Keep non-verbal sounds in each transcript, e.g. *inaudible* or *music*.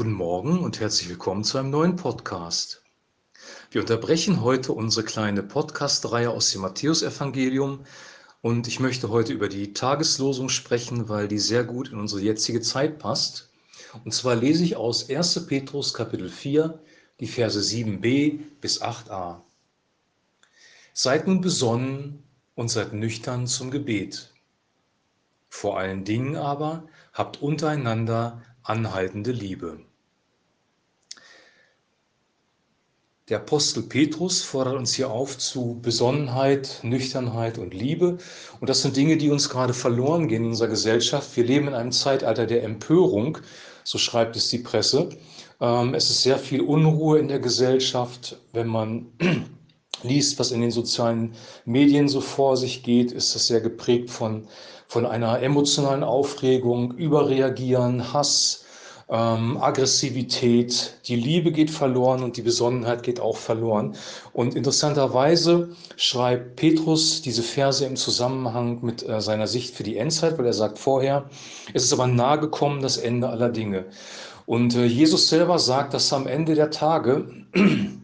Guten Morgen und herzlich willkommen zu einem neuen Podcast. Wir unterbrechen heute unsere kleine Podcast-Reihe aus dem Matthäusevangelium und ich möchte heute über die Tageslosung sprechen, weil die sehr gut in unsere jetzige Zeit passt. Und zwar lese ich aus 1. Petrus Kapitel 4, die Verse 7b bis 8a. Seid nun besonnen und seid nüchtern zum Gebet. Vor allen Dingen aber habt untereinander anhaltende Liebe. Der Apostel Petrus fordert uns hier auf zu Besonnenheit, Nüchternheit und Liebe. Und das sind Dinge, die uns gerade verloren gehen in unserer Gesellschaft. Wir leben in einem Zeitalter der Empörung, so schreibt es die Presse. Ähm, es ist sehr viel Unruhe in der Gesellschaft. Wenn man *clears throat* liest, was in den sozialen Medien so vor sich geht, ist das sehr geprägt von, von einer emotionalen Aufregung, Überreagieren, Hass, ähm, Aggressivität, die Liebe geht verloren und die Besonnenheit geht auch verloren. Und interessanterweise schreibt Petrus diese Verse im Zusammenhang mit äh, seiner Sicht für die Endzeit, weil er sagt vorher, es ist aber nahe gekommen das Ende aller Dinge. Und äh, Jesus selber sagt, dass am Ende der Tage *clears throat*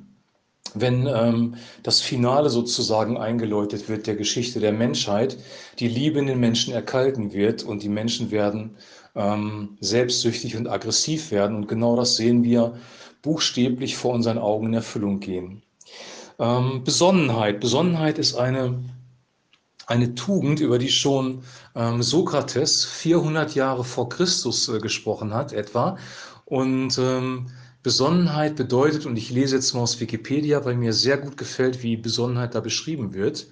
wenn ähm, das Finale sozusagen eingeläutet wird der Geschichte der Menschheit, die Liebe in den Menschen erkalten wird und die Menschen werden ähm, selbstsüchtig und aggressiv werden. Und genau das sehen wir buchstäblich vor unseren Augen in Erfüllung gehen. Ähm, Besonnenheit. Besonnenheit ist eine, eine Tugend, über die schon ähm, Sokrates 400 Jahre vor Christus äh, gesprochen hat, etwa. Und ähm, Besonnenheit bedeutet, und ich lese jetzt mal aus Wikipedia, weil mir sehr gut gefällt, wie Besonnenheit da beschrieben wird.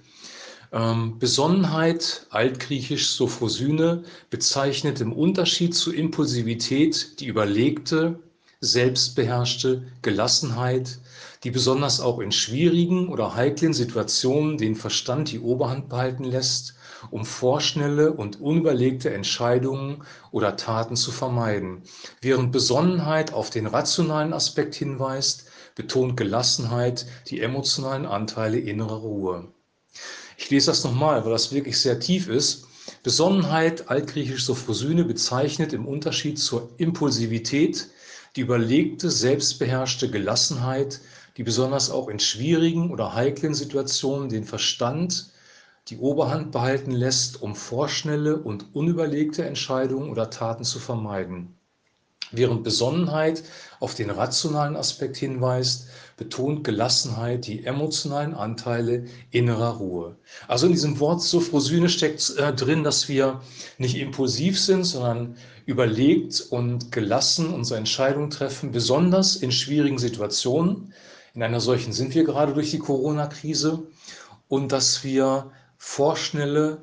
Ähm, Besonnenheit, altgriechisch Sophrosyne, bezeichnet im Unterschied zu Impulsivität die überlegte, selbstbeherrschte Gelassenheit, die besonders auch in schwierigen oder heiklen Situationen den Verstand die Oberhand behalten lässt, um vorschnelle und unüberlegte Entscheidungen oder Taten zu vermeiden. Während Besonnenheit auf den rationalen Aspekt hinweist, betont Gelassenheit die emotionalen Anteile innerer Ruhe. Ich lese das nochmal, weil das wirklich sehr tief ist. Besonnenheit, altgriechisch Sophrosyne, bezeichnet im Unterschied zur Impulsivität die überlegte, selbstbeherrschte Gelassenheit, die besonders auch in schwierigen oder heiklen Situationen den Verstand die Oberhand behalten lässt, um vorschnelle und unüberlegte Entscheidungen oder Taten zu vermeiden. Während Besonnenheit auf den rationalen Aspekt hinweist, betont Gelassenheit die emotionalen Anteile innerer Ruhe. Also in diesem Wort Sophrosyne steckt äh, drin, dass wir nicht impulsiv sind, sondern überlegt und gelassen unsere Entscheidungen treffen, besonders in schwierigen Situationen. In einer solchen sind wir gerade durch die Corona-Krise und dass wir vorschnelle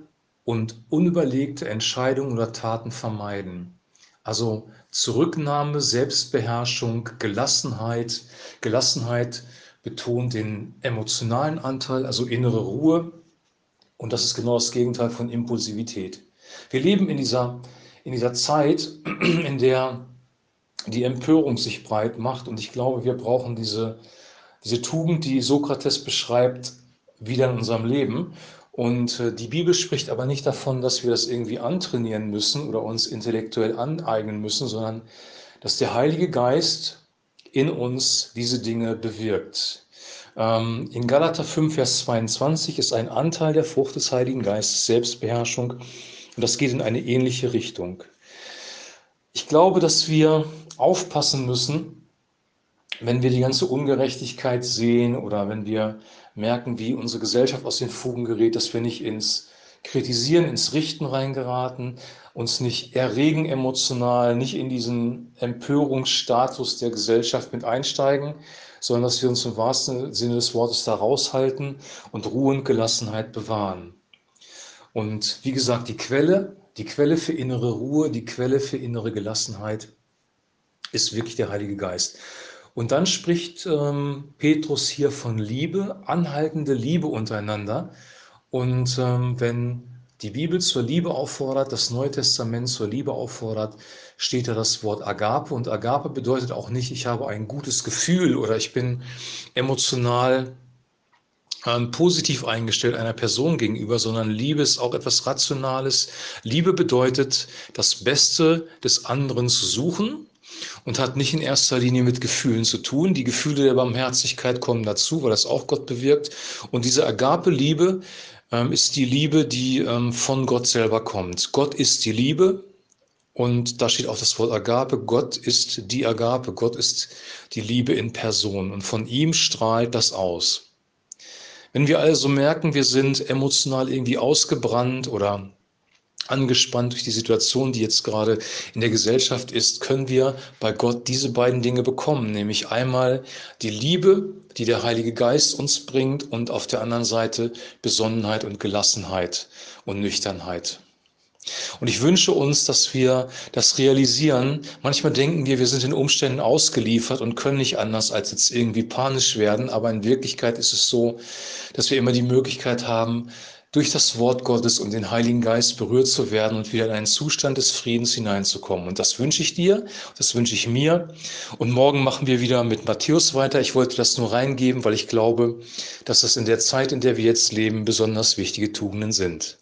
und unüberlegte Entscheidungen oder Taten vermeiden. Also Zurücknahme, Selbstbeherrschung, Gelassenheit. Gelassenheit betont den emotionalen Anteil, also innere Ruhe. Und das ist genau das Gegenteil von Impulsivität. Wir leben in dieser, in dieser Zeit, *clears throat* in der die Empörung sich breit macht. Und ich glaube, wir brauchen diese, diese Tugend, die Sokrates beschreibt, wieder in unserem Leben. Und äh, die Bibel spricht aber nicht davon, dass wir das irgendwie antrainieren müssen oder uns intellektuell aneignen müssen, sondern dass der Heilige Geist in uns diese Dinge bewirkt. Ähm, in Galater 5, Vers 22 ist ein Anteil der Frucht des Heiligen Geistes Selbstbeherrschung und das geht in eine ähnliche Richtung. Ich glaube, dass wir aufpassen müssen, wenn wir die ganze Ungerechtigkeit sehen oder wenn wir merken, wie unsere Gesellschaft aus den Fugen gerät, dass wir nicht ins Kritisieren, ins Richten reingeraten, uns nicht erregen emotional, nicht in diesen Empörungsstatus der Gesellschaft mit einsteigen, sondern dass wir uns im wahrsten Sinne des Wortes da raushalten und Ruhe und Gelassenheit bewahren. Und wie gesagt, die Quelle, die Quelle für innere Ruhe, die Quelle für innere Gelassenheit ist wirklich der Heilige Geist. Und dann spricht ähm, Petrus hier von Liebe, anhaltende Liebe untereinander. Und ähm, wenn die Bibel zur Liebe auffordert, das Neue Testament zur Liebe auffordert, steht da das Wort Agape. Und Agape bedeutet auch nicht, ich habe ein gutes Gefühl oder ich bin emotional ähm, positiv eingestellt einer Person gegenüber, sondern Liebe ist auch etwas Rationales. Liebe bedeutet, das Beste des anderen zu suchen und hat nicht in erster Linie mit Gefühlen zu tun. Die Gefühle der Barmherzigkeit kommen dazu, weil das auch Gott bewirkt. Und diese Agape-Liebe ähm, ist die Liebe, die ähm, von Gott selber kommt. Gott ist die Liebe. Und da steht auch das Wort Agape. Gott ist die Agape. Gott ist die Liebe in Person. Und von ihm strahlt das aus. Wenn wir also merken, wir sind emotional irgendwie ausgebrannt oder angespannt durch die Situation, die jetzt gerade in der Gesellschaft ist, können wir bei Gott diese beiden Dinge bekommen, nämlich einmal die Liebe, die der Heilige Geist uns bringt und auf der anderen Seite Besonnenheit und Gelassenheit und Nüchternheit. Und ich wünsche uns, dass wir das realisieren. Manchmal denken wir, wir sind den Umständen ausgeliefert und können nicht anders als jetzt irgendwie panisch werden. Aber in Wirklichkeit ist es so, dass wir immer die Möglichkeit haben, durch das Wort Gottes und den Heiligen Geist berührt zu werden und wieder in einen Zustand des Friedens hineinzukommen. Und das wünsche ich dir, das wünsche ich mir. Und morgen machen wir wieder mit Matthäus weiter. Ich wollte das nur reingeben, weil ich glaube, dass das in der Zeit, in der wir jetzt leben, besonders wichtige Tugenden sind.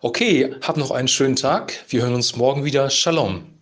Okay, hab noch einen schönen Tag. Wir hören uns morgen wieder. Shalom.